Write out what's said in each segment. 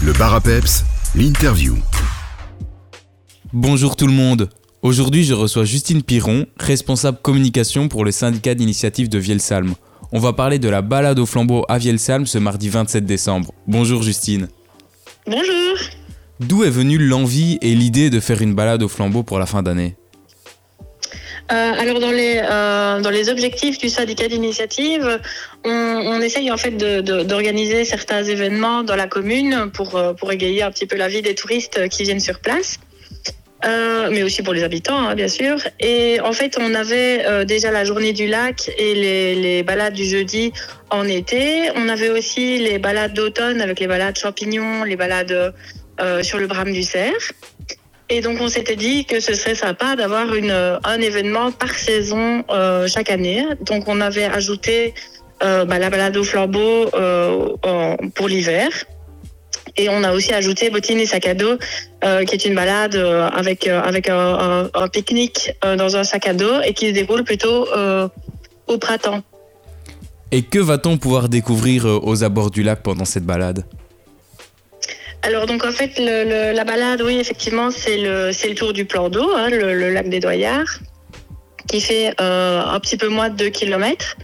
Le bar à peps, l'interview. Bonjour tout le monde. Aujourd'hui, je reçois Justine Piron, responsable communication pour le syndicat d'initiative de Vielsalm. On va parler de la balade au flambeau à Vielsalm ce mardi 27 décembre. Bonjour Justine. Bonjour. D'où est venue l'envie et l'idée de faire une balade au flambeau pour la fin d'année? Alors dans les euh, dans les objectifs du syndicat d'initiative, on, on essaye en fait d'organiser certains événements dans la commune pour euh, pour égayer un petit peu la vie des touristes qui viennent sur place. Euh, mais aussi pour les habitants, hein, bien sûr. Et en fait, on avait euh, déjà la journée du lac et les, les balades du jeudi en été. On avait aussi les balades d'automne avec les balades champignons, les balades euh, sur le brame du cerf. Et donc, on s'était dit que ce serait sympa d'avoir euh, un événement par saison euh, chaque année. Donc, on avait ajouté euh, bah, la balade au flambeau pour l'hiver. Et on a aussi ajouté bottines et sac à dos, qui est une balade avec, avec un, pique-nique dans un sac à dos et qui se déroule plutôt au printemps. Et que va-t-on pouvoir découvrir aux abords du lac pendant cette balade? Alors donc en fait la balade oui effectivement c'est le c'est le tour du plan d'eau hein, le, lac des Doyards qui fait euh, un petit peu moins de 2 km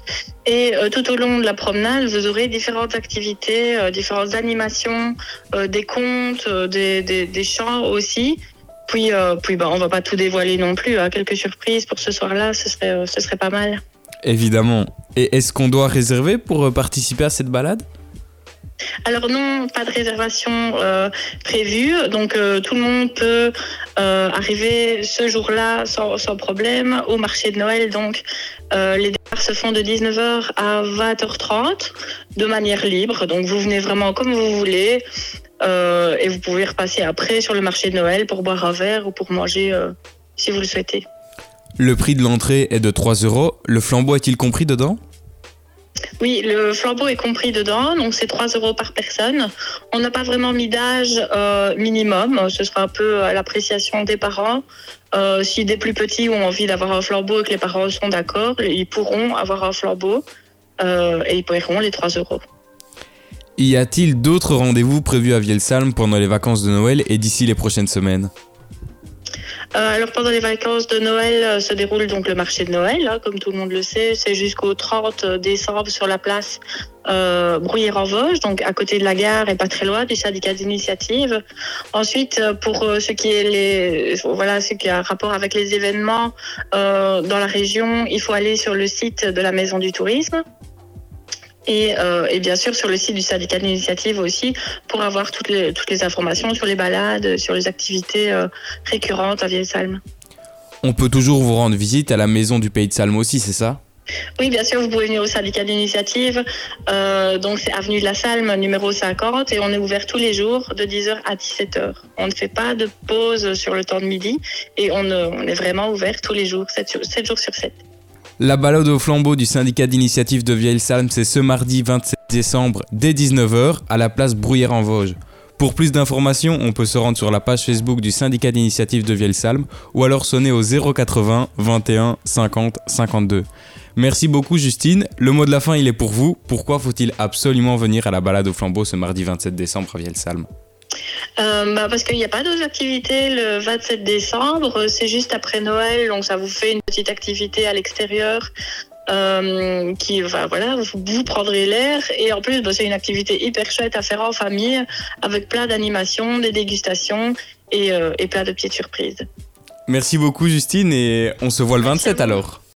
et euh, tout au long de la promenade vous aurez différentes activités euh, différentes animations des contes des, chants aussi. Puis puis bah, on va pas tout dévoiler non plus hein, quelques surprises pour ce soir-là ce serait ce serait pas mal. Évidemment. Et est-ce qu'on doit réserver pour participer à cette balade? Alors non, pas de réservation euh, prévue. Donc euh, tout le monde peut euh, arriver ce jour-là sans, sans problème au marché de Noël. Donc les départs se font de 19h à 20h30 de manière libre. Donc vous venez vraiment comme vous voulez. Et vous pouvez repasser après sur le marché de Noël pour boire un verre ou pour manger si vous le souhaitez. Le prix de l'entrée est de 3 euros. Le flambeau est-il compris dedans? Oui, le flambeau est compris dedans, donc c'est 3 euros par personne. On n'a pas vraiment mis d'âge euh, minimum, ce sera un peu à l'appréciation des parents. Euh, si des plus petits ont envie d'avoir un flambeau et que les parents sont d'accord, ils pourront avoir un flambeau euh, et ils paieront les 3 euros. Y a-t-il d'autres rendez-vous prévus à Vielsalm pendant les vacances de Noël et d'ici les prochaines semaines? Euh, alors pendant les vacances de Noël euh, se déroule donc le marché de Noël, hein, comme tout le monde le sait, c'est jusqu'au 30 décembre sur la place euh, Brouillère-en-Vosges, donc à côté de la gare et pas très loin du syndicat d'initiative. Ensuite, euh, pour ce qui est les, voilà, ce qui a rapport avec les événements dans la région, il faut aller sur le site de la Maison du Tourisme. Et, euh, et bien sûr sur le site du syndicat d'initiative aussi pour avoir toutes les, toutes les informations sur les balades, sur les activités euh, récurrentes à Vielsalm. On peut toujours vous rendre visite à la maison du Pays de Salm aussi, c'est ça? Oui, bien sûr, vous pouvez venir au syndicat d'initiative. Euh, donc, c'est avenue de la Salme, numéro 50, et on est ouvert tous les jours de 10h à 17h. On ne fait pas de pause sur le temps de midi, et on, on est vraiment ouvert tous les jours, 7, sur- 7 jours sur 7. La balade au flambeau du syndicat d'initiative de Vieille-Salm, c'est ce mardi 27 décembre dès 19h à la place Brouillère-en-Vosges. Pour plus d'informations, on peut se rendre sur la page Facebook du syndicat d'initiative de Vieille-Salm ou alors sonner au 080 21 50 52. Merci beaucoup Justine. Le mot de la fin, il est pour vous. Pourquoi faut-il absolument venir à la balade au flambeau ce mardi 27 décembre à Vieille-Salm Euh, bah, parce qu'il n'y a pas d'autres activités le 27 décembre, c'est juste après Noël, donc ça vous fait une petite activité à l'extérieur. Euh, qui enfin, voilà vous, vous prendrez l'air et en plus bah, c'est une activité hyper chouette à faire en famille avec plein d'animations des dégustations et, euh, et plein de petites surprises Merci beaucoup Justine et on se voit le Merci à 27 vous. alors.